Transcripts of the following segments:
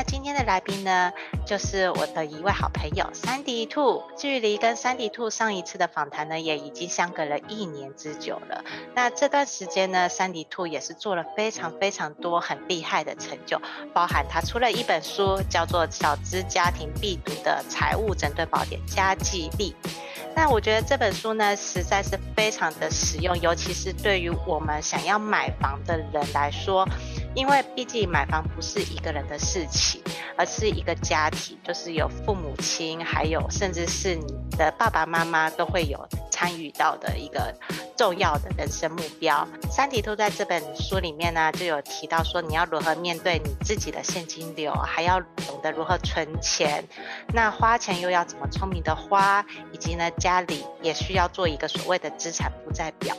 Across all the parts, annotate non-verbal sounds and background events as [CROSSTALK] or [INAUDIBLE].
那今天的来宾呢，就是我的一位好朋友珊迪兔。距离跟珊迪兔上一次的访谈呢，也已经相隔了一年之久了。那这段时间呢，珊迪兔也是做了非常非常多很厉害的成就，包含他出了一本书，叫做《小资家庭必读的财务整顿宝典家计力》。那我觉得这本书呢，实在是非常的实用，尤其是对于我们想要买房的人来说。因为毕竟买房不是一个人的事情，而是一个家庭，就是有父母亲，还有甚至是你的爸爸妈妈都会有参与到的一个重要的人生目标。三体兔在这本书里面呢，就有提到说，你要如何面对你自己的现金流，还要懂得如何存钱，那花钱又要怎么聪明的花，以及呢，家里也需要做一个所谓的资产负债表。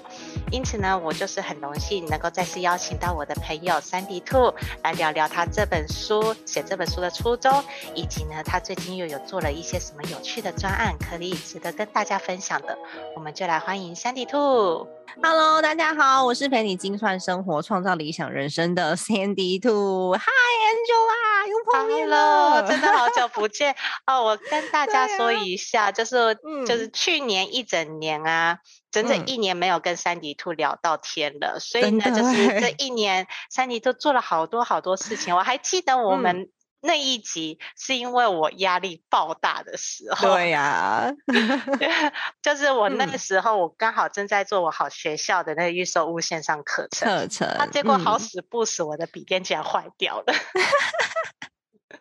因此呢，我就是很荣幸能够再次邀请到我的朋友珊迪兔来聊聊他这本书写这本书的初衷，以及呢，他最近又有做了一些什么有趣的专案，可以值得跟大家分享的。我们就来欢迎珊迪兔。Hello，大家好，我是陪你精算生活、创造理想人生的珊迪兔。Hi，Angela，又碰面了，真的好久不见哦。我跟大家说一下，啊、就是、嗯、就是去年一整年啊。整整一年没有跟三迪兔聊到天了，嗯、所以呢，就是这一年三迪兔做了好多好多事情。我还记得我们那一集是因为我压力爆大的时候，对呀、啊，[LAUGHS] [LAUGHS] 就是我那个时候我刚好正在做我好学校的那个预售屋线上课程，课程，啊、结果好死不死，我的笔电竟然坏掉了。嗯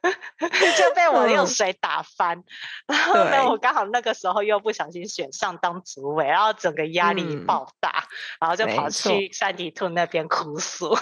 [LAUGHS] 就被我用水打翻，嗯、然后呢，我刚好那个时候又不小心选上当主委，然后整个压力爆大，嗯、然后就跑去山体兔那边哭诉。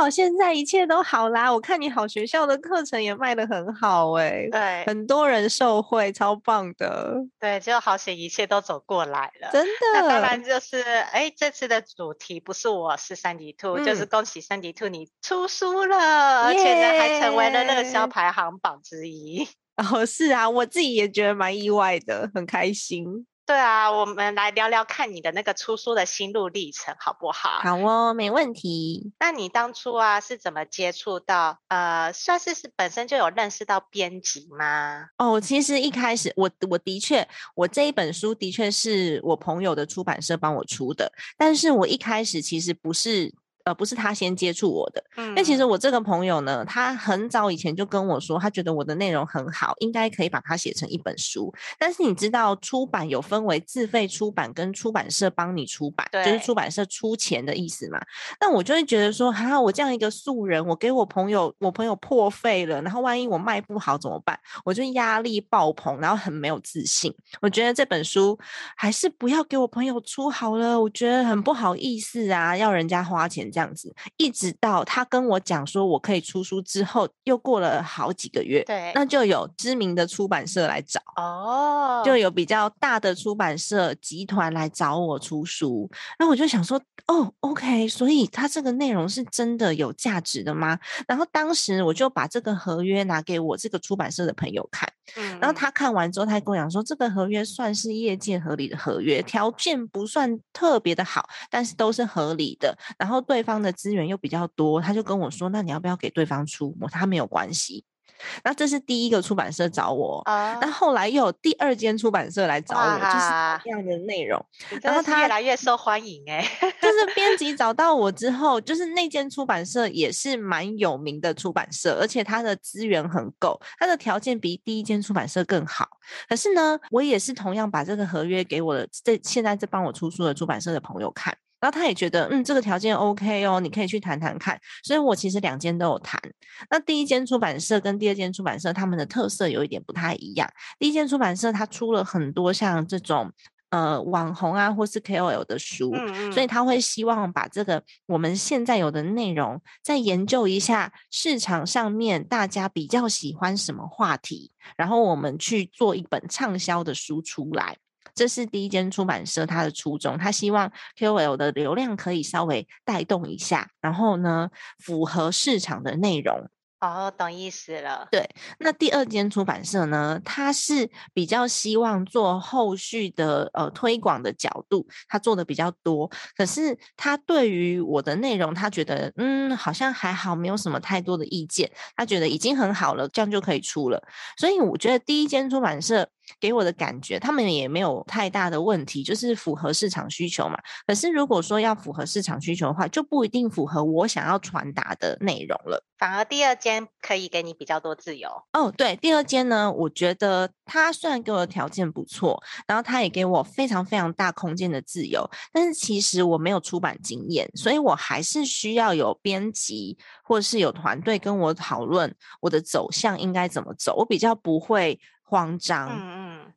还好，现在一切都好啦。我看你好学校的课程也卖的很好哎、欸，对，很多人受惠，超棒的。对，就好险一切都走过来了，真的。那当然就是，哎，这次的主题不是我是三迪兔，嗯、就是恭喜三迪兔你出书了，而且呢还成为了热销排行榜之一。[LAUGHS] 哦，是啊，我自己也觉得蛮意外的，很开心。对啊，我们来聊聊看你的那个出书的心路历程，好不好？好哦，没问题。那你当初啊是怎么接触到？呃，算是是本身就有认识到编辑吗？哦，其实一开始我我的确，我这一本书的确是我朋友的出版社帮我出的，但是我一开始其实不是。呃，不是他先接触我的，嗯，但其实我这个朋友呢，他很早以前就跟我说，他觉得我的内容很好，应该可以把它写成一本书。但是你知道，出版有分为自费出版跟出版社帮你出版，就是出版社出钱的意思嘛。那我就会觉得说，哈，我这样一个素人，我给我朋友，我朋友破费了，然后万一我卖不好怎么办？我就压力爆棚，然后很没有自信。我觉得这本书还是不要给我朋友出好了，我觉得很不好意思啊，要人家花钱。这样子，一直到他跟我讲说我可以出书之后，又过了好几个月，对，那就有知名的出版社来找。哦，就有比较大的出版社集团来找我出书，那我就想说，哦，OK，所以他这个内容是真的有价值的吗？然后当时我就把这个合约拿给我这个出版社的朋友看，嗯，然后他看完之后，他跟我讲说，这个合约算是业界合理的合约，条件不算特别的好，但是都是合理的，然后对。对方的资源又比较多，他就跟我说：“那你要不要给对方出？我他没有关系。”那这是第一个出版社找我，啊那、uh, 后来又有第二间出版社来找我，就是这样的内容。然后他越来越受欢迎哎，就是编辑 [LAUGHS] 找到我之后，就是那间出版社也是蛮有名的出版社，而且他的资源很够，他的条件比第一间出版社更好。可是呢，我也是同样把这个合约给我的这现在这帮我出书的出版社的朋友看。然后他也觉得，嗯，这个条件 OK 哦，你可以去谈谈看。所以我其实两间都有谈。那第一间出版社跟第二间出版社，他们的特色有一点不太一样。第一间出版社他出了很多像这种呃网红啊或是 KOL 的书，所以他会希望把这个我们现在有的内容再研究一下市场上面大家比较喜欢什么话题，然后我们去做一本畅销的书出来。这是第一间出版社他的初衷，他希望 KOL 的流量可以稍微带动一下，然后呢，符合市场的内容。哦，懂意思了。对，那第二间出版社呢，他是比较希望做后续的呃推广的角度，他做的比较多。可是他对于我的内容，他觉得嗯，好像还好，没有什么太多的意见。他觉得已经很好了，这样就可以出了。所以我觉得第一间出版社。给我的感觉，他们也没有太大的问题，就是符合市场需求嘛。可是如果说要符合市场需求的话，就不一定符合我想要传达的内容了。反而第二间可以给你比较多自由。哦，对，第二间呢，我觉得他虽然给我的条件不错，然后他也给我非常非常大空间的自由，但是其实我没有出版经验，所以我还是需要有编辑或是有团队跟我讨论我的走向应该怎么走。我比较不会。慌张，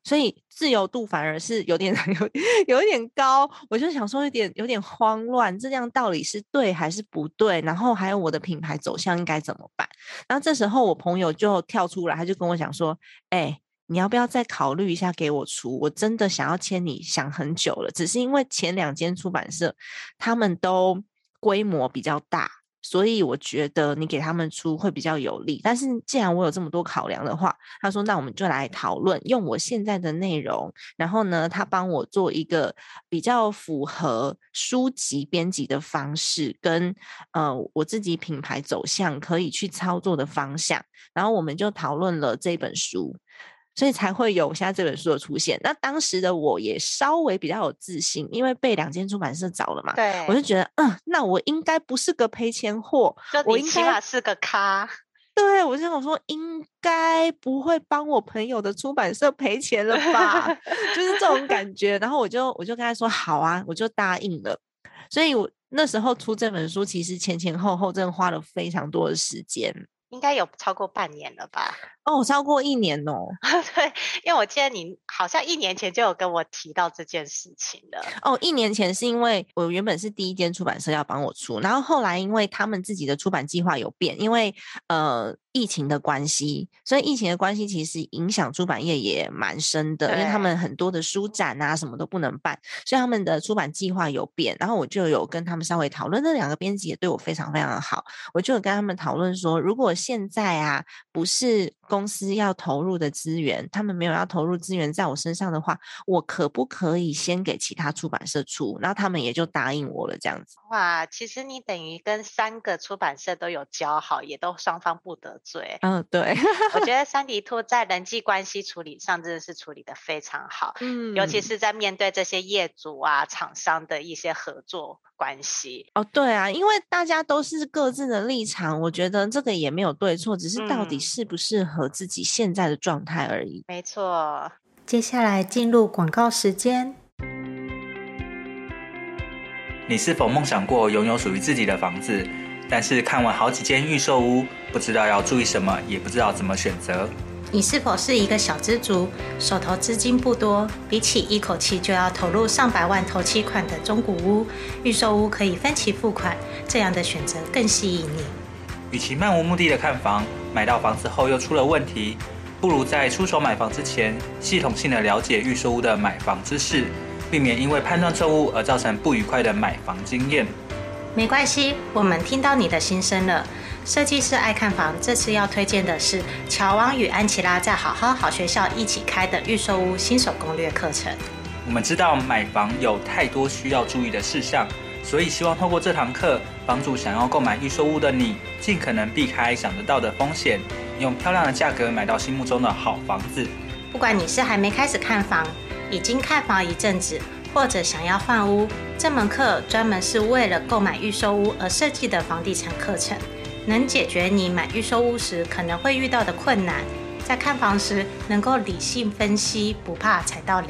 所以自由度反而是有点有 [LAUGHS] 有一点高，我就想说有点有点慌乱，这样到底是对还是不对？然后还有我的品牌走向应该怎么办？然后这时候我朋友就跳出来，他就跟我讲说：“哎、你要不要再考虑一下给我出？我真的想要签你，想很久了，只是因为前两间出版社他们都规模比较大。”所以我觉得你给他们出会比较有利，但是既然我有这么多考量的话，他说那我们就来讨论，用我现在的内容，然后呢，他帮我做一个比较符合书籍编辑的方式，跟呃我自己品牌走向可以去操作的方向，然后我们就讨论了这本书。所以才会有现在这本书的出现。那当时的我也稍微比较有自信，因为被两间出版社找了嘛。对，我就觉得，嗯，那我应该不是个赔钱货，我应该起码是个咖。[LAUGHS] 对，我就想说，应该不会帮我朋友的出版社赔钱了吧？[LAUGHS] 就是这种感觉。然后我就我就跟他说，好啊，我就答应了。所以我那时候出这本书，其实前前后后真的花了非常多的时间，应该有超过半年了吧。哦，超过一年哦。[LAUGHS] 对，因为我记得你好像一年前就有跟我提到这件事情了。哦，一年前是因为我原本是第一间出版社要帮我出，然后后来因为他们自己的出版计划有变，因为呃疫情的关系，所以疫情的关系其实影响出版业也蛮深的，因为他们很多的书展啊什么都不能办，所以他们的出版计划有变。然后我就有跟他们稍微讨论，那两个编辑也对我非常非常的好，我就有跟他们讨论说，如果现在啊不是。公司要投入的资源，他们没有要投入资源在我身上的话，我可不可以先给其他出版社出？然后他们也就答应我了，这样子。哇，其实你等于跟三个出版社都有交好，也都双方不得罪。嗯，对。我觉 [LAUGHS] 得三迪兔在人际关系处理上真的是处理的非常好，嗯，尤其是在面对这些业主啊、厂商的一些合作关系。哦，对啊，因为大家都是各自的立场，我觉得这个也没有对错，只是到底适不适合。和自己现在的状态而已。没错，接下来进入广告时间。你是否梦想过拥有属于自己的房子？但是看完好几间预售屋，不知道要注意什么，也不知道怎么选择？你是否是一个小资族，手头资金不多？比起一口气就要投入上百万投期款的中古屋，预售屋可以分期付款，这样的选择更吸引你。与其漫无目的的看房，买到房子后又出了问题，不如在出手买房之前，系统性的了解预售屋的买房知识，避免因为判断错误而造成不愉快的买房经验。没关系，我们听到你的心声了。设计师爱看房，这次要推荐的是乔王与安琪拉在好好好学校一起开的预售屋新手攻略课程。我们知道买房有太多需要注意的事项。所以希望透过这堂课，帮助想要购买预售屋的你，尽可能避开想得到的风险，用漂亮的价格买到心目中的好房子。不管你是还没开始看房，已经看房一阵子，或者想要换屋，这门课专门是为了购买预售屋而设计的房地产课程，能解决你买预售屋时可能会遇到的困难，在看房时能够理性分析，不怕踩到雷。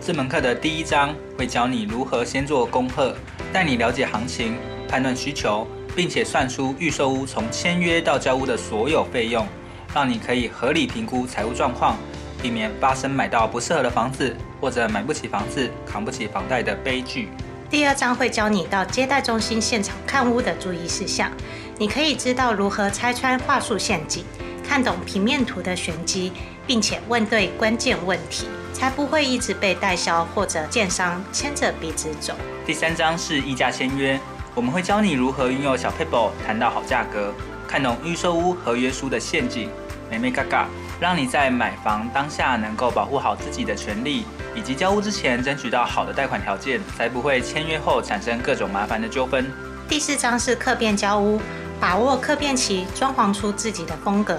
这门课的第一章会教你如何先做功课。带你了解行情、判断需求，并且算出预售屋从签约到交屋的所有费用，让你可以合理评估财务状况，避免发生买到不适合的房子，或者买不起房子、扛不起房贷的悲剧。第二章会教你到接待中心现场看屋的注意事项，你可以知道如何拆穿话术陷阱，看懂平面图的玄机，并且问对关键问题，才不会一直被代销或者建商牵着鼻子走。第三章是议价签约，我们会教你如何运用小 paper 谈到好价格，看懂预售屋合约书的陷阱，眉眉嘎嘎，让你在买房当下能够保护好自己的权利。以及交屋之前争取到好的贷款条件，才不会签约后产生各种麻烦的纠纷。第四章是客变交屋，把握客变期，装潢出自己的风格，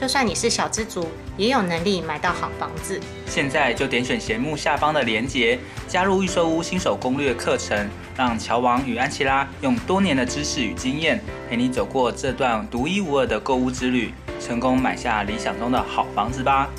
就算你是小资族，也有能力买到好房子。现在就点选节目下方的链接，加入预售屋新手攻略课程，让乔王与安琪拉用多年的知识与经验，陪你走过这段独一无二的购物之旅，成功买下理想中的好房子吧。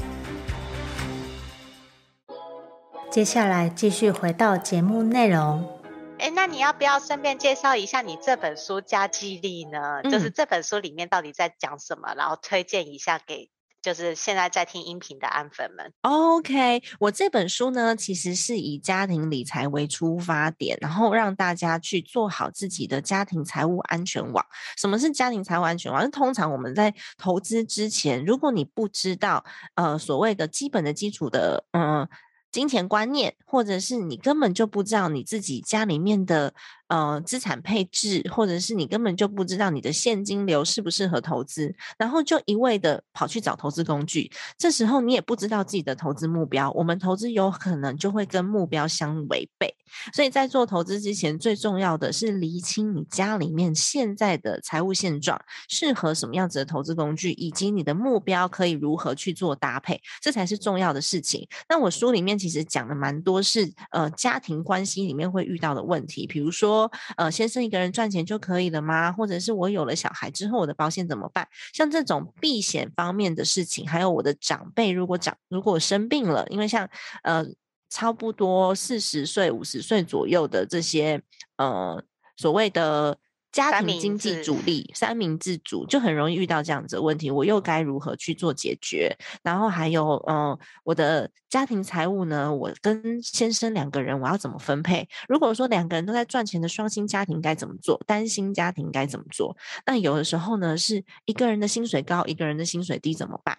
接下来继续回到节目内容。哎，那你要不要顺便介绍一下你这本书《加激励》呢？嗯、就是这本书里面到底在讲什么，然后推荐一下给就是现在在听音频的安粉们。OK，我这本书呢，其实是以家庭理财为出发点，然后让大家去做好自己的家庭财务安全网。什么是家庭财务安全网？通常我们在投资之前，如果你不知道呃所谓的基本的基础的嗯。呃金钱观念，或者是你根本就不知道你自己家里面的。呃，资产配置，或者是你根本就不知道你的现金流适不适合投资，然后就一味的跑去找投资工具，这时候你也不知道自己的投资目标，我们投资有可能就会跟目标相违背。所以在做投资之前，最重要的是厘清你家里面现在的财务现状，适合什么样子的投资工具，以及你的目标可以如何去做搭配，这才是重要的事情。那我书里面其实讲的蛮多是呃家庭关系里面会遇到的问题，比如说。呃，先生一个人赚钱就可以了吗？或者是我有了小孩之后，我的保险怎么办？像这种避险方面的事情，还有我的长辈如果长如果生病了，因为像呃差不多四十岁、五十岁左右的这些呃所谓的。家庭经济主力三明治主就很容易遇到这样子的问题，我又该如何去做解决？然后还有，嗯，我的家庭财务呢？我跟先生两个人，我要怎么分配？如果说两个人都在赚钱的双薪家庭该怎么做？单薪家庭该怎么做？那有的时候呢，是一个人的薪水高，一个人的薪水低，怎么办？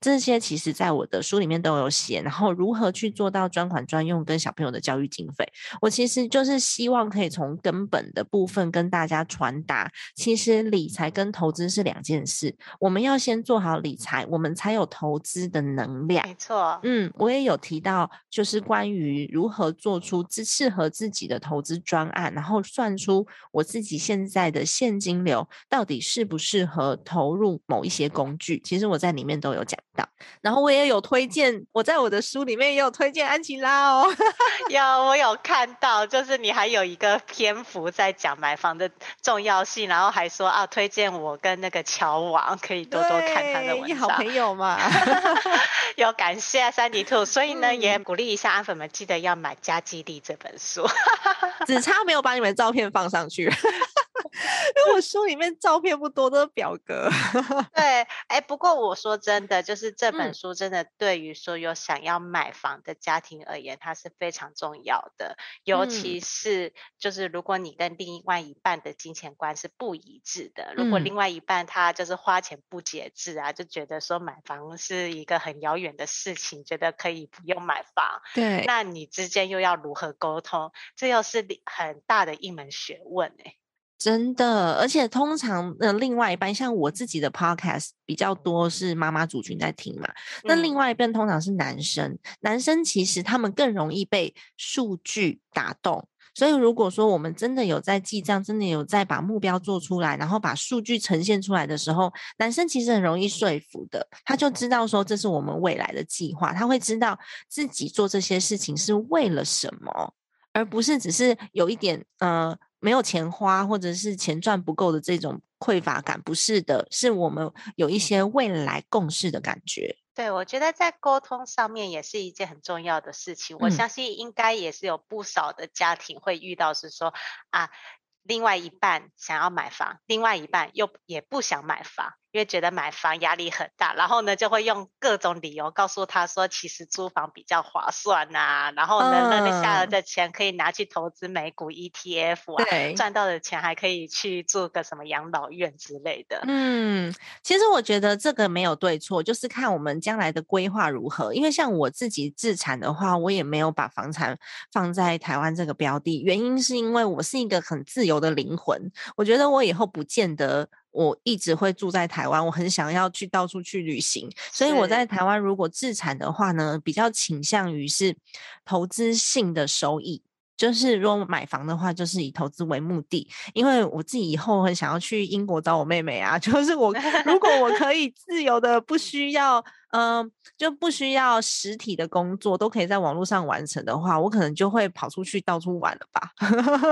这些其实在我的书里面都有写，然后如何去做到专款专用跟小朋友的教育经费，我其实就是希望可以从根本的部分跟大家传达，其实理财跟投资是两件事，我们要先做好理财，我们才有投资的能量。没错，嗯，我也有提到，就是关于如何做出自适合自己的投资专案，然后算出我自己现在的现金流到底适不适合投入某一些工具，其实我在里面都有。讲到，然后我也有推荐，我在我的书里面也有推荐安琪拉哦。[LAUGHS] 有，我有看到，就是你还有一个篇幅在讲买房的重要性，然后还说啊，推荐我跟那个乔王可以多多看他的文章。好朋友嘛，[LAUGHS] 有感谢三迪兔，所以呢，嗯、也鼓励一下阿粉们，记得要买《家基地》这本书。只差没有把你们照片放上去。因为我书里面照片不多，都是表格。[LAUGHS] 对，哎、欸，不过我说真的，就是这本书真的对于所有想要买房的家庭而言，它是非常重要的。尤其是就是如果你跟另外一半的金钱观是不一致的，如果另外一半他就是花钱不节制啊，就觉得说买房是一个很遥远的事情，觉得可以不用买房。对，那你之间又要如何沟通？这又是很大的一门学问哎、欸。真的，而且通常的另外一半，像我自己的 podcast 比较多是妈妈族群在听嘛，那另外一半通常是男生，男生其实他们更容易被数据打动，所以如果说我们真的有在记账，真的有在把目标做出来，然后把数据呈现出来的时候，男生其实很容易说服的，他就知道说这是我们未来的计划，他会知道自己做这些事情是为了什么。而不是只是有一点呃没有钱花或者是钱赚不够的这种匮乏感。不是的，是我们有一些未来共识的感觉。对，我觉得在沟通上面也是一件很重要的事情。我相信应该也是有不少的家庭会遇到，是说啊，另外一半想要买房，另外一半又也不想买房。因为觉得买房压力很大，然后呢就会用各种理由告诉他说，其实租房比较划算呐、啊。然后呢，那个下来的钱可以拿去投资美股 ETF 啊，对，赚到的钱还可以去做个什么养老院之类的。嗯，其实我觉得这个没有对错，就是看我们将来的规划如何。因为像我自己自产的话，我也没有把房产放在台湾这个标的，原因是因为我是一个很自由的灵魂，我觉得我以后不见得。我一直会住在台湾，我很想要去到处去旅行，所以我在台湾如果自产的话呢，比较倾向于是投资性的收益，就是如果买房的话，就是以投资为目的，因为我自己以后很想要去英国找我妹妹啊，[LAUGHS] 就是我如果我可以自由的不需要。嗯、呃，就不需要实体的工作，都可以在网络上完成的话，我可能就会跑出去到处玩了吧。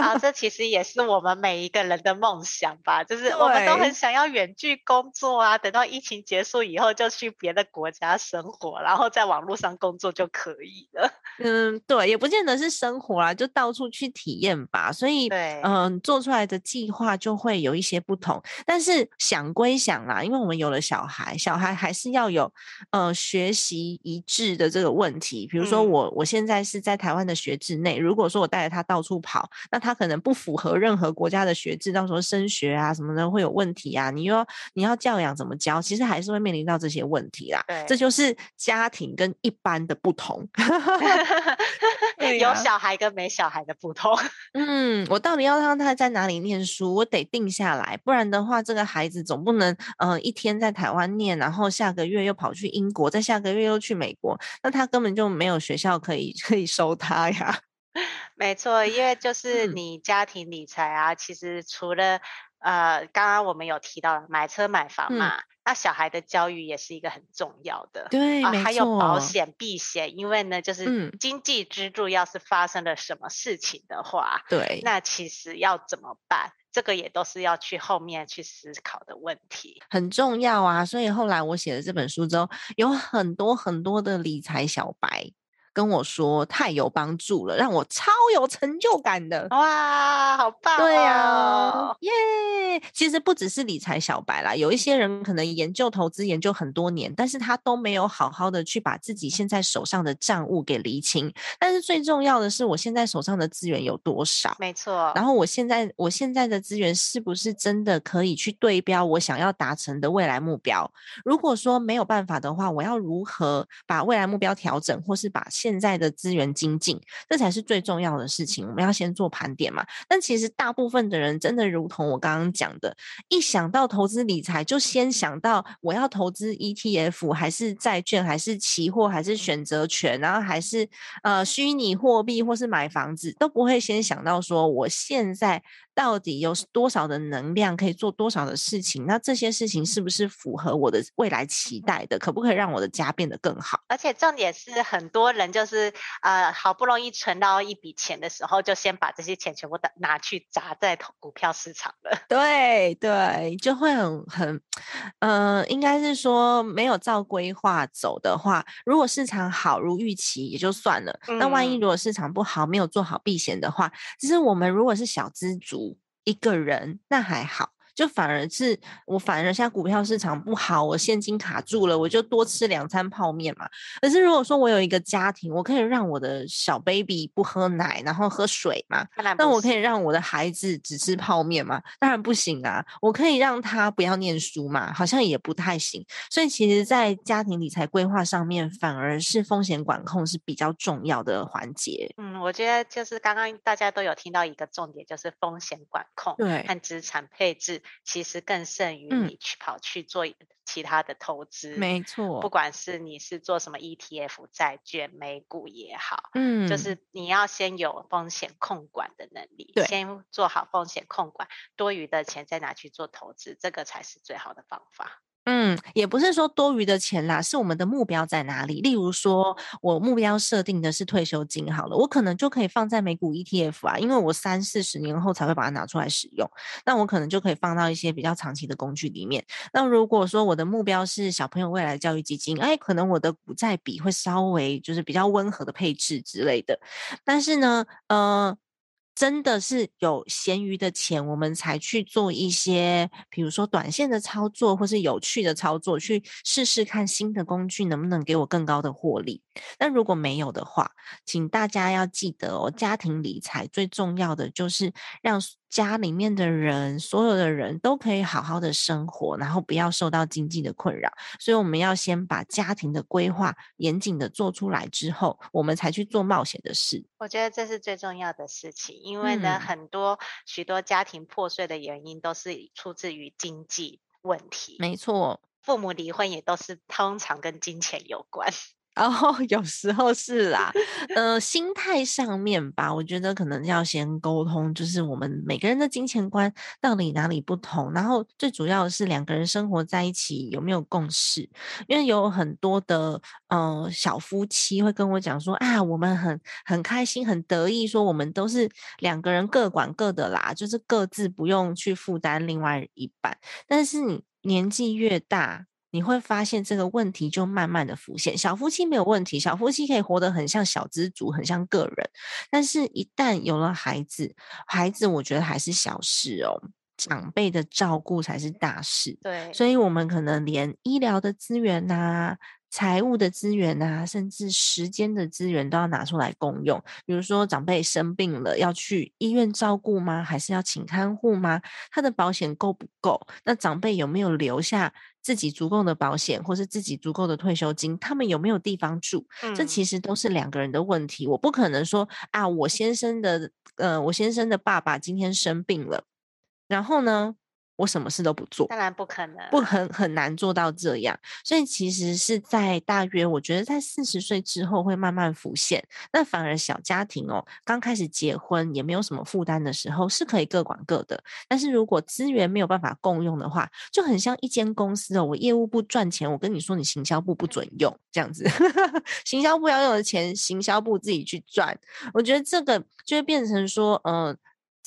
啊，这 [LAUGHS] 其实也是我们每一个人的梦想吧，就是我们都很想要远距工作啊，等到疫情结束以后，就去别的国家生活，然后在网络上工作就可以了。[LAUGHS] 嗯，对，也不见得是生活啊，就到处去体验吧。所以，嗯、呃，做出来的计划就会有一些不同。但是想归想啦，因为我们有了小孩，小孩还是要有。呃，学习一致的这个问题，比如说我，嗯、我现在是在台湾的学制内，如果说我带着他到处跑，那他可能不符合任何国家的学制，到时候升学啊什么的会有问题啊。你又要你要教养怎么教，其实还是会面临到这些问题啦。对，这就是家庭跟一般的不同。[LAUGHS] 有小孩跟没小孩的不同。[LAUGHS] 嗯，我到底要让他在哪里念书？我得定下来，不然的话，这个孩子总不能呃一天在台湾念，然后下个月又跑去英国，在下个月又去美国，那他根本就没有学校可以 [LAUGHS] 可以收他呀。[LAUGHS] 没错，因为就是你家庭理财啊，嗯、其实除了呃刚刚我们有提到买车买房嘛。嗯那小孩的教育也是一个很重要的，对，啊、还有保险避险，因为呢，就是经济支柱要是发生了什么事情的话，对、嗯，那其实要怎么办？这个也都是要去后面去思考的问题，很重要啊。所以后来我写了这本书之后，有很多很多的理财小白。跟我说太有帮助了，让我超有成就感的。哇，好棒哦！对呀，耶！其实不只是理财小白啦，有一些人可能研究投资研究很多年，但是他都没有好好的去把自己现在手上的账务给理清。但是最重要的是，我现在手上的资源有多少？没错。然后我现在我现在的资源是不是真的可以去对标我想要达成的未来目标？如果说没有办法的话，我要如何把未来目标调整，或是把现在的资源精进，这才是最重要的事情。我们要先做盘点嘛。但其实大部分的人真的如同我刚刚讲的，一想到投资理财，就先想到我要投资 ETF，还是债券，还是期货，还是选择权，然后还是呃虚拟货币，或是买房子，都不会先想到说我现在。到底有多少的能量可以做多少的事情？那这些事情是不是符合我的未来期待的？可不可以让我的家变得更好？而且重点是，很多人就是呃，好不容易存到一笔钱的时候，就先把这些钱全部的拿去砸在股票市场了。[LAUGHS] 对对，就会很很，呃，应该是说没有照规划走的话，如果市场好如预期也就算了。嗯、那万一如果市场不好，没有做好避险的话，其实我们如果是小资族。一个人那还好。就反而是我，反而现在股票市场不好，我现金卡住了，我就多吃两餐泡面嘛。可是如果说我有一个家庭，我可以让我的小 baby 不喝奶，然后喝水嘛？那我可以让我的孩子只吃泡面吗？当然不行啊！我可以让他不要念书嘛？好像也不太行。所以其实，在家庭理财规划上面，反而是风险管控是比较重要的环节。嗯，我觉得就是刚刚大家都有听到一个重点，就是风险管控，对，和资产配置。其实更胜于你去跑去做其他的投资，嗯、没错。不管是你是做什么 ETF、债券、美股也好，嗯，就是你要先有风险控管的能力，先做好风险控管，多余的钱再拿去做投资，这个才是最好的方法。嗯，也不是说多余的钱啦，是我们的目标在哪里？例如说，我目标设定的是退休金，好了，我可能就可以放在美股 ETF 啊，因为我三四十年后才会把它拿出来使用，那我可能就可以放到一些比较长期的工具里面。那如果说我的目标是小朋友未来教育基金，哎，可能我的股债比会稍微就是比较温和的配置之类的。但是呢，呃。真的是有闲余的钱，我们才去做一些，比如说短线的操作，或是有趣的操作，去试试看新的工具能不能给我更高的获利。那如果没有的话，请大家要记得哦，家庭理财最重要的就是让家里面的人，所有的人都可以好好的生活，然后不要受到经济的困扰。所以我们要先把家庭的规划严谨的做出来之后，我们才去做冒险的事。我觉得这是最重要的事情，因为呢，嗯、很多许多家庭破碎的原因都是出自于经济问题。没错，父母离婚也都是通常跟金钱有关。然后、有时候是啦，呃，心态上面吧，我觉得可能要先沟通，就是我们每个人的金钱观到底哪里不同。然后最主要的是两个人生活在一起有没有共识，因为有很多的呃小夫妻会跟我讲说啊，我们很很开心很得意，说我们都是两个人各管各的啦，就是各自不用去负担另外一半。但是你年纪越大，你会发现这个问题就慢慢的浮现。小夫妻没有问题，小夫妻可以活得很像小资族，很像个人。但是，一旦有了孩子，孩子我觉得还是小事哦，长辈的照顾才是大事。对，所以我们可能连医疗的资源呐、啊。财务的资源啊，甚至时间的资源都要拿出来共用。比如说，长辈生病了，要去医院照顾吗？还是要请看护吗？他的保险够不够？那长辈有没有留下自己足够的保险，或是自己足够的退休金？他们有没有地方住？嗯、这其实都是两个人的问题。我不可能说啊，我先生的呃，我先生的爸爸今天生病了，然后呢，我什么事都不做，当然不可能，不很很难做到这样。所以其实是在大约，我觉得在四十岁之后会慢慢浮现。那反而小家庭哦，刚开始结婚也没有什么负担的时候，是可以各管各的。但是如果资源没有办法共用的话，就很像一间公司哦，我业务部赚钱，我跟你说，你行销部不准用，这样子。[LAUGHS] 行销部要用的钱，行销部自己去赚。我觉得这个就会变成说，嗯、呃。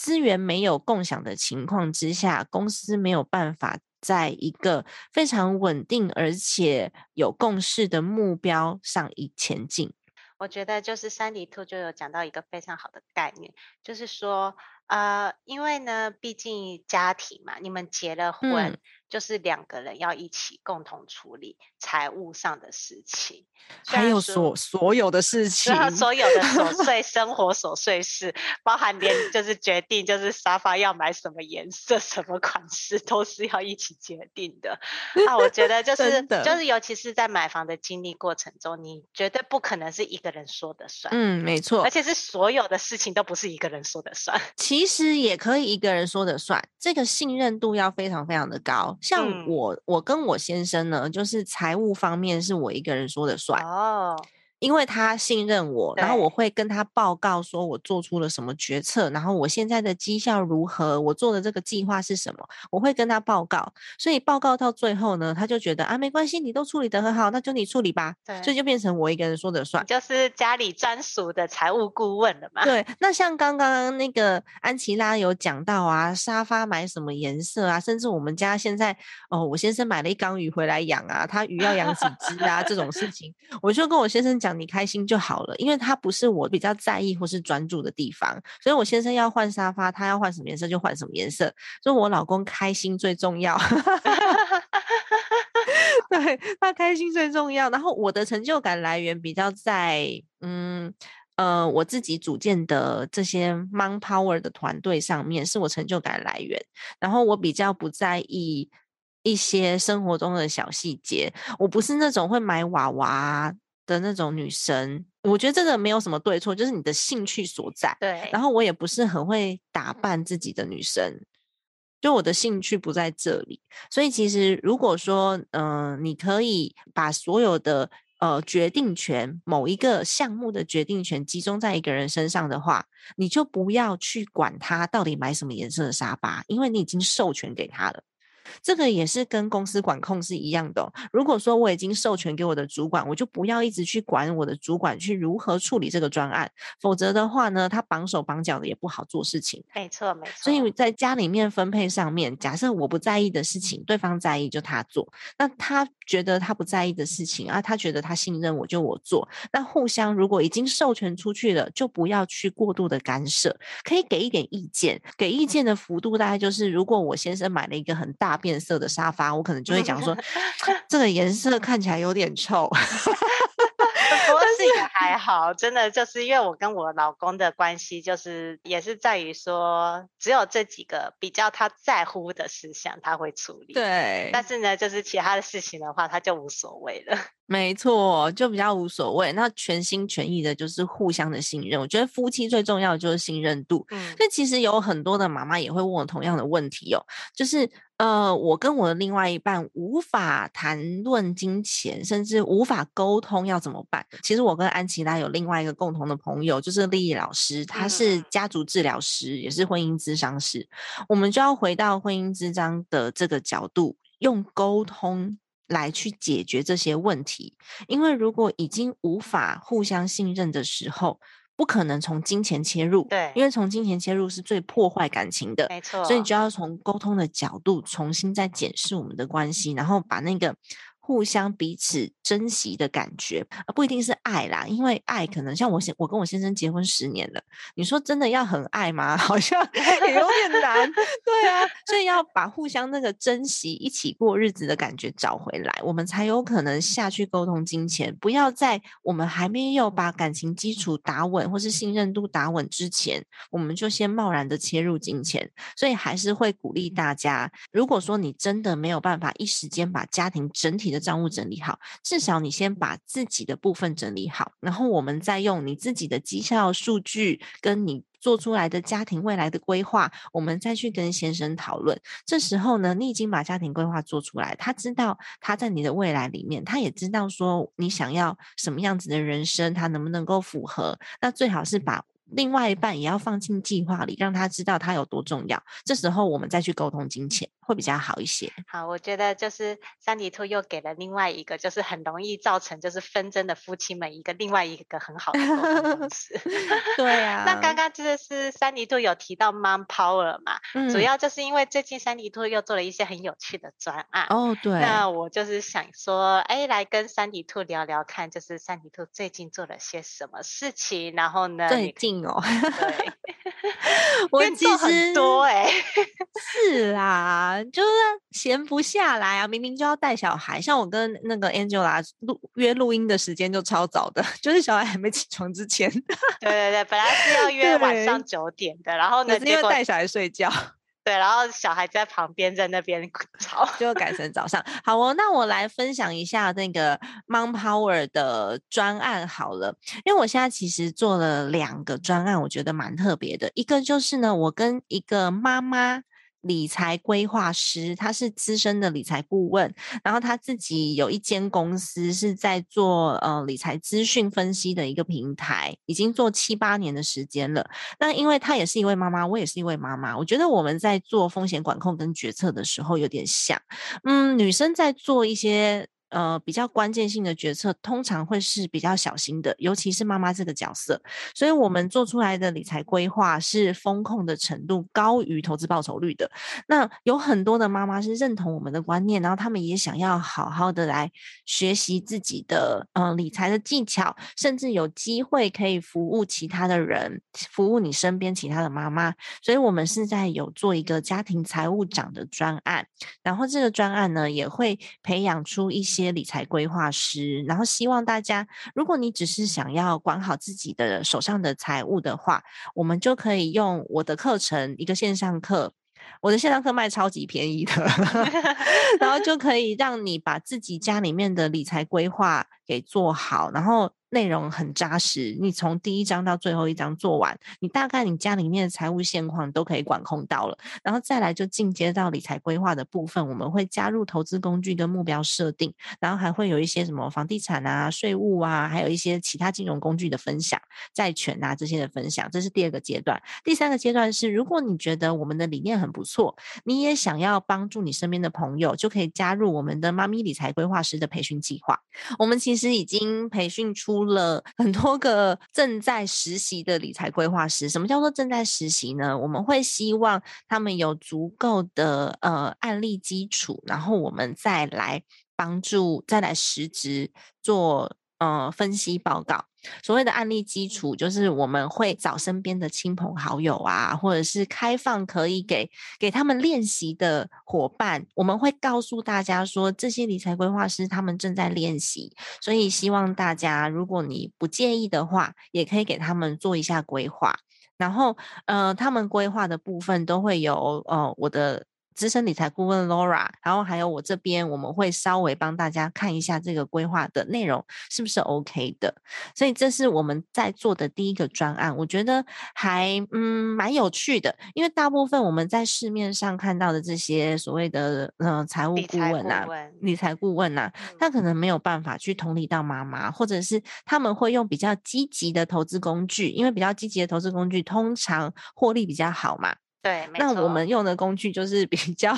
资源没有共享的情况之下，公司没有办法在一个非常稳定而且有共识的目标上以前进。我觉得就是三迪兔就有讲到一个非常好的概念，就是说，呃，因为呢，毕竟家庭嘛，你们结了婚。嗯就是两个人要一起共同处理财务上的事情，还有所所有的事 [LAUGHS] 情，所有的琐碎 [LAUGHS] 生活琐碎事，包含连就是决定就是沙发要买什么颜色、什么款式，都是要一起决定的。啊，我觉得就 [LAUGHS] 是就是，尤其是在买房的经历过程中，你绝对不可能是一个人说的算。嗯，没错，而且是所有的事情都不是一个人说的算。其实也可以一个人说的算，这个信任度要非常非常的高。像我，嗯、我跟我先生呢，就是财务方面是我一个人说的算。哦。因为他信任我，然后我会跟他报告说我做出了什么决策，然后我现在的绩效如何，我做的这个计划是什么，我会跟他报告。所以报告到最后呢，他就觉得啊，没关系，你都处理得很好，那就你处理吧。对，所以就变成我一个人说的算，就是家里专属的财务顾问了嘛。对，那像刚刚那个安琪拉有讲到啊，沙发买什么颜色啊，甚至我们家现在哦，我先生买了一缸鱼回来养啊，他鱼要养几只啊，这种事情，我就跟我先生讲。你开心就好了，因为它不是我比较在意或是专注的地方，所以我先生要换沙发，他要换什么颜色就换什么颜色，所以我老公开心最重要，[LAUGHS] 对，他开心最重要。然后我的成就感来源比较在，嗯呃，我自己组建的这些 Manpower 的团队上面，是我成就感来源。然后我比较不在意一些生活中的小细节，我不是那种会买娃娃的那种女生，我觉得这个没有什么对错，就是你的兴趣所在。对，然后我也不是很会打扮自己的女生，就我的兴趣不在这里。所以其实如果说，嗯、呃，你可以把所有的呃决定权，某一个项目的决定权集中在一个人身上的话，你就不要去管他到底买什么颜色的沙发，因为你已经授权给他了。这个也是跟公司管控是一样的哦。如果说我已经授权给我的主管，我就不要一直去管我的主管去如何处理这个专案，否则的话呢，他绑手绑脚的也不好做事情。没错，没错。所以在家里面分配上面，假设我不在意的事情，对方在意就他做；那他觉得他不在意的事情啊，他觉得他信任我就我做。那互相如果已经授权出去了，就不要去过度的干涉，可以给一点意见，给意见的幅度大概就是，如果我先生买了一个很大变色的沙发，我可能就会讲说，[LAUGHS] 这个颜色看起来有点臭。不过是也还好，真的就是因为我跟我老公的关系，就是也是在于说，只有这几个比较他在乎的事项他会处理，对。但是呢，就是其他的事情的话，他就无所谓了。[LAUGHS] 没错，就比较无所谓。那全心全意的就是互相的信任。我觉得夫妻最重要的就是信任度。嗯，所以其实有很多的妈妈也会问我同样的问题哦，就是呃，我跟我的另外一半无法谈论金钱，甚至无法沟通，要怎么办？其实我跟安琪拉有另外一个共同的朋友，就是丽丽老师，她是家族治疗师，也是婚姻咨商师。我们就要回到婚姻咨商的这个角度，用沟通。来去解决这些问题，因为如果已经无法互相信任的时候，不可能从金钱切入。对，因为从金钱切入是最破坏感情的。没错，所以你就要从沟通的角度重新再检视我们的关系，然后把那个。互相彼此珍惜的感觉，而不一定是爱啦。因为爱可能像我先，我跟我先生结婚十年了，你说真的要很爱吗？[LAUGHS] 好像也有点难。[LAUGHS] 对啊，所以要把互相那个珍惜、一起过日子的感觉找回来，我们才有可能下去沟通金钱。不要在我们还没有把感情基础打稳，或是信任度打稳之前，我们就先贸然的切入金钱。所以还是会鼓励大家，如果说你真的没有办法一时间把家庭整体的账务整理好，至少你先把自己的部分整理好，然后我们再用你自己的绩效数据跟你做出来的家庭未来的规划，我们再去跟先生讨论。这时候呢，你已经把家庭规划做出来，他知道他在你的未来里面，他也知道说你想要什么样子的人生，他能不能够符合。那最好是把。另外一半也要放进计划里，让他知道他有多重要。这时候我们再去沟通金钱，会比较好一些。好，我觉得就是三迪兔又给了另外一个，就是很容易造成就是纷争的夫妻们一个另外一个很好的沟通方式。[LAUGHS] 对啊。[LAUGHS] 那刚刚就是三迪兔有提到 Mom Power 嘛，嗯，主要就是因为最近三迪兔又做了一些很有趣的专案。哦，对。那我就是想说，哎，来跟三迪兔聊聊看，就是三迪兔最近做了些什么事情，然后呢，最近。哦，对，[LAUGHS] 我其实很多哎、欸，是啦，就是闲不下来啊，明明就要带小孩，像我跟那个 Angela 录约录音的时间就超早的，[LAUGHS] 就是小孩还没起床之前。对对对，本来是要约晚上九点的，然后呢，是因为带小孩睡觉。对，然后小孩在旁边在那边吵，就改成早上。好哦，那我来分享一下那个 Mom Power 的专案好了，因为我现在其实做了两个专案，我觉得蛮特别的。一个就是呢，我跟一个妈妈。理财规划师，他是资深的理财顾问，然后他自己有一间公司是在做呃理财资讯分析的一个平台，已经做七八年的时间了。那因为他也是一位妈妈，我也是一位妈妈，我觉得我们在做风险管控跟决策的时候有点像，嗯，女生在做一些。呃，比较关键性的决策通常会是比较小心的，尤其是妈妈这个角色，所以我们做出来的理财规划是风控的程度高于投资报酬率的。那有很多的妈妈是认同我们的观念，然后他们也想要好好的来学习自己的呃理财的技巧，甚至有机会可以服务其他的人，服务你身边其他的妈妈。所以我们现在有做一个家庭财务长的专案，然后这个专案呢也会培养出一些。些理财规划师，然后希望大家，如果你只是想要管好自己的手上的财务的话，我们就可以用我的课程，一个线上课，我的线上课卖超级便宜的，[LAUGHS] 然后就可以让你把自己家里面的理财规划给做好，然后内容很扎实，你从第一章到最后一章做完，你大概你家里面的财务现况都可以管控到了，然后再来就进阶到理财规划的部分，我们会加入投资工具跟目标设定，然后还会有一些什么房地产啊、税务啊，还有一些其他金融工具的分享、债权啊这些的分享，这是第二个阶段。第三个阶段是，如果你觉得我们的理念很不错，你也想要帮助你身边的朋友，就可以加入我们的妈咪理财规划师的培训计划。我们其实已经培训出。了很多个正在实习的理财规划师，什么叫做正在实习呢？我们会希望他们有足够的呃案例基础，然后我们再来帮助，再来实职做呃分析报告。所谓的案例基础，就是我们会找身边的亲朋好友啊，或者是开放可以给给他们练习的伙伴，我们会告诉大家说，这些理财规划师他们正在练习，所以希望大家，如果你不介意的话，也可以给他们做一下规划。然后，呃，他们规划的部分都会有，呃，我的。资深理财顾问 Laura，然后还有我这边，我们会稍微帮大家看一下这个规划的内容是不是 OK 的。所以这是我们在做的第一个专案，我觉得还嗯蛮有趣的，因为大部分我们在市面上看到的这些所谓的呃财务顾问啊、理财顾问啊，他可能没有办法去同理到妈妈，或者是他们会用比较积极的投资工具，因为比较积极的投资工具通常获利比较好嘛。对，那我们用的工具就是比较，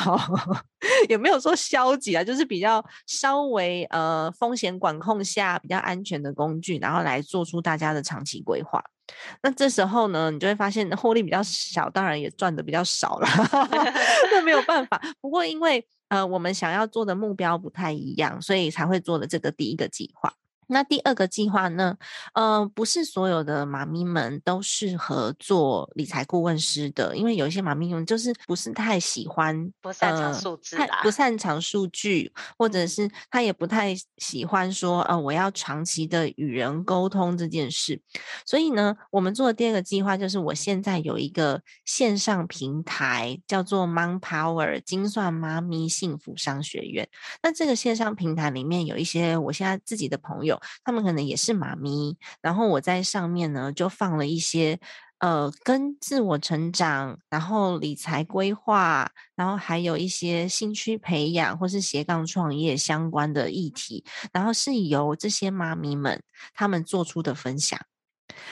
[LAUGHS] 也没有说消极啊，就是比较稍微呃风险管控下比较安全的工具，然后来做出大家的长期规划。那这时候呢，你就会发现获利比较小，当然也赚的比较少了，[LAUGHS] 那没有办法。不过因为呃我们想要做的目标不太一样，所以才会做的这个第一个计划。那第二个计划呢？呃，不是所有的妈咪们都适合做理财顾问师的，因为有一些妈咪们就是不是太喜欢，不擅长数字，呃，不擅长数据，或者是他也不太喜欢说，呃，我要长期的与人沟通这件事。所以呢，我们做的第二个计划就是，我现在有一个线上平台，叫做 Mom Power 精算妈咪幸福商学院。那这个线上平台里面有一些我现在自己的朋友。他们可能也是妈咪，然后我在上面呢就放了一些呃跟自我成长，然后理财规划，然后还有一些兴趣培养或是斜杠创业相关的议题，然后是由这些妈咪们他们做出的分享，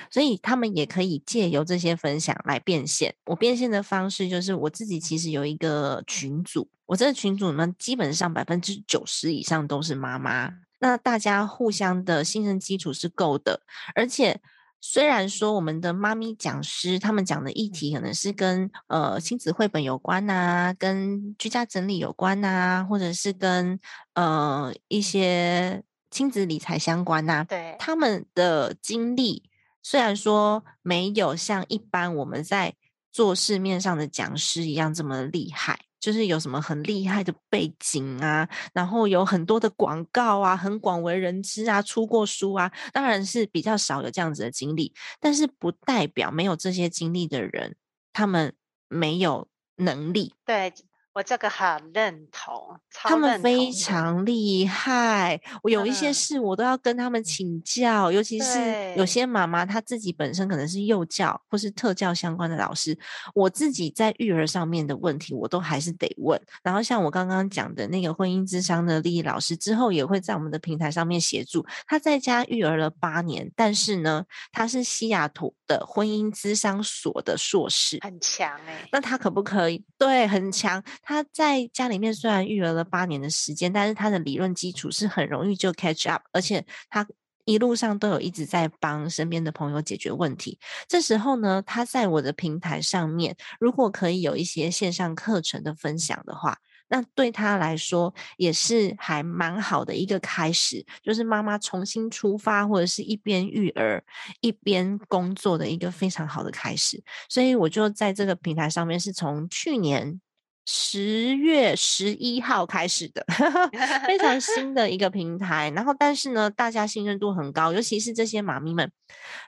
所以他们也可以借由这些分享来变现。我变现的方式就是我自己其实有一个群组，我这个群组呢基本上百分之九十以上都是妈妈。那大家互相的信任基础是够的，而且虽然说我们的妈咪讲师他们讲的议题可能是跟呃亲子绘本有关呐、啊，跟居家整理有关呐、啊，或者是跟呃一些亲子理财相关呐、啊，对，他们的经历虽然说没有像一般我们在做市面上的讲师一样这么厉害。就是有什么很厉害的背景啊，然后有很多的广告啊，很广为人知啊，出过书啊，当然是比较少有这样子的经历，但是不代表没有这些经历的人，他们没有能力。对。我这个很认同，他们非常厉害。我有一些事，我都要跟他们请教，嗯、尤其是有些妈妈，她自己本身可能是幼教或是特教相关的老师。我自己在育儿上面的问题，我都还是得问。然后像我刚刚讲的那个婚姻之商的丽丽老师，之后也会在我们的平台上面协助。她在家育儿了八年，但是呢，她是西雅图的婚姻之商所的硕士，很强哎、欸。那她可不可以？对，很强。他在家里面虽然育儿了八年的时间，但是他的理论基础是很容易就 catch up，而且他一路上都有一直在帮身边的朋友解决问题。这时候呢，他在我的平台上面，如果可以有一些线上课程的分享的话，那对他来说也是还蛮好的一个开始，就是妈妈重新出发或者是一边育儿一边工作的一个非常好的开始。所以我就在这个平台上面，是从去年。十月十一号开始的，[LAUGHS] 非常新的一个平台。然后，但是呢，大家信任度很高，尤其是这些妈咪们。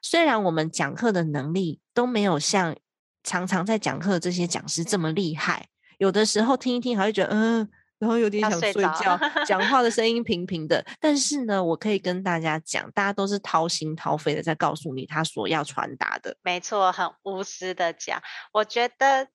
虽然我们讲课的能力都没有像常常在讲课这些讲师这么厉害，有的时候听一听还会觉得，嗯、呃。然后有点想睡觉，讲话的声音 [LAUGHS] 平平的。但是呢，我可以跟大家讲，大家都是掏心掏肺的在告诉你他所要传达的。没错，很无私的讲，我觉得。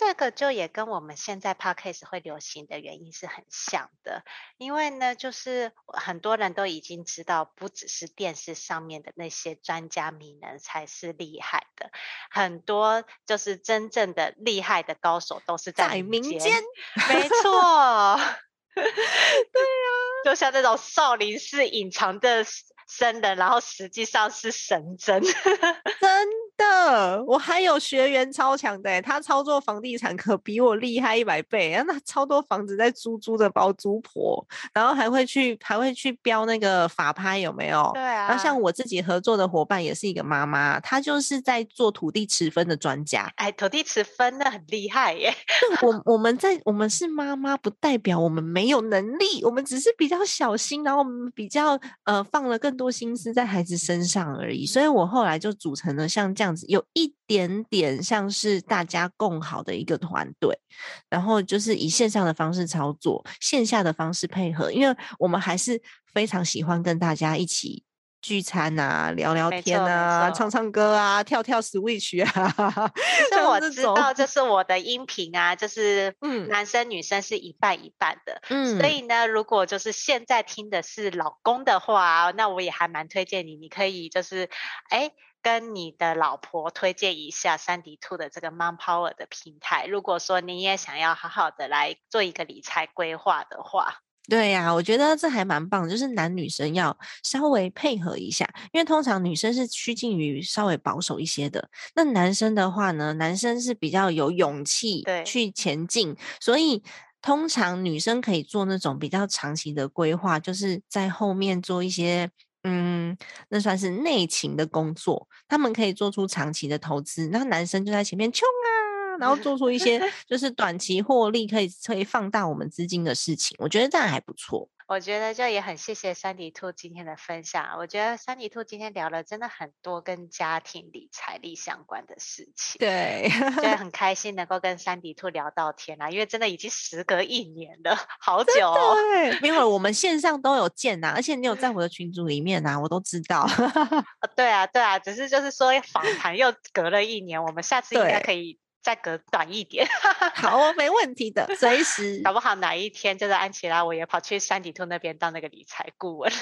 这个就也跟我们现在 podcast 会流行的原因是很像的，因为呢，就是很多人都已经知道，不只是电视上面的那些专家名人才是厉害的，很多就是真正的厉害的高手都是在民间。民间没错，[LAUGHS] 对啊，就像那种少林寺隐藏的僧人，然后实际上是神针，[LAUGHS] 真。的，我还有学员超强的，他操作房地产可比我厉害一百倍啊，那超多房子在租租的包租婆，然后还会去还会去标那个法拍有没有？对啊。然后像我自己合作的伙伴也是一个妈妈，她就是在做土地持分的专家。哎，土地持分那很厉害耶。我我们在我们是妈妈，不代表我们没有能力，我们只是比较小心，然后我们比较呃放了更多心思在孩子身上而已。所以我后来就组成了像这样。有一点点像是大家共好的一个团队，然后就是以线上的方式操作，线下的方式配合，因为我们还是非常喜欢跟大家一起聚餐啊、聊聊天啊、唱唱歌啊、跳跳 Switch 啊。[LAUGHS] 其实我知道，这是我的音频啊，就是 [LAUGHS] 嗯，男生女生是一半一半的，嗯，所以呢，如果就是现在听的是老公的话，那我也还蛮推荐你，你可以就是哎。跟你的老婆推荐一下珊迪兔的这个 Mom Power 的平台。如果说你也想要好好的来做一个理财规划的话，对呀、啊，我觉得这还蛮棒，就是男女生要稍微配合一下，因为通常女生是趋近于稍微保守一些的，那男生的话呢，男生是比较有勇气去前进，所以通常女生可以做那种比较长期的规划，就是在后面做一些。嗯，那算是内勤的工作，他们可以做出长期的投资，那男生就在前面冲啊，然后做出一些 [LAUGHS] 就是短期获利，可以可以放大我们资金的事情，我觉得这样还不错。我觉得就也很谢谢珊迪兔今天的分享。我觉得珊迪兔今天聊了真的很多跟家庭理财力相关的事情。对，觉得 [LAUGHS] 很开心能够跟珊迪兔聊到天啊，因为真的已经时隔一年了，好久哦。对，因为我们线上都有见呐、啊，而且你有在我的 [LAUGHS] 群组里面呐、啊，我都知道。对啊，对啊，只是就是说访谈又隔了一年，我们下次应该可以。再隔短一点，[LAUGHS] 好哦，没问题的，随时。搞不好哪一天就是安琪拉，我也跑去山底兔那边当那个理财顾问，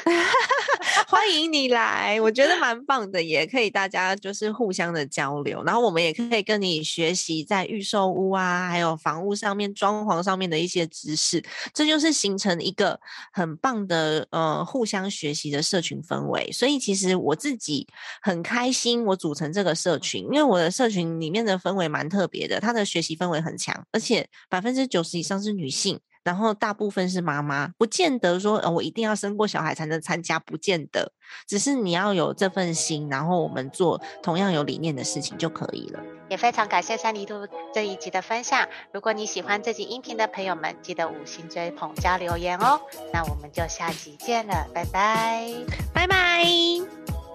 [LAUGHS] 欢迎你来，我觉得蛮棒的，也可以大家就是互相的交流，然后我们也可以跟你学习在预售屋啊，还有房屋上面装潢上面的一些知识，这就是形成一个很棒的呃互相学习的社群氛围。所以其实我自己很开心，我组成这个社群，因为我的社群里面的氛围蛮特别。的，他的学习氛围很强，而且百分之九十以上是女性，然后大部分是妈妈，不见得说，呃，我一定要生过小孩才能参加，不见得，只是你要有这份心，然后我们做同样有理念的事情就可以了。也非常感谢三里兔这一集的分享。如果你喜欢这集音频的朋友们，记得五星追捧加留言哦。那我们就下集见了，拜拜，拜拜。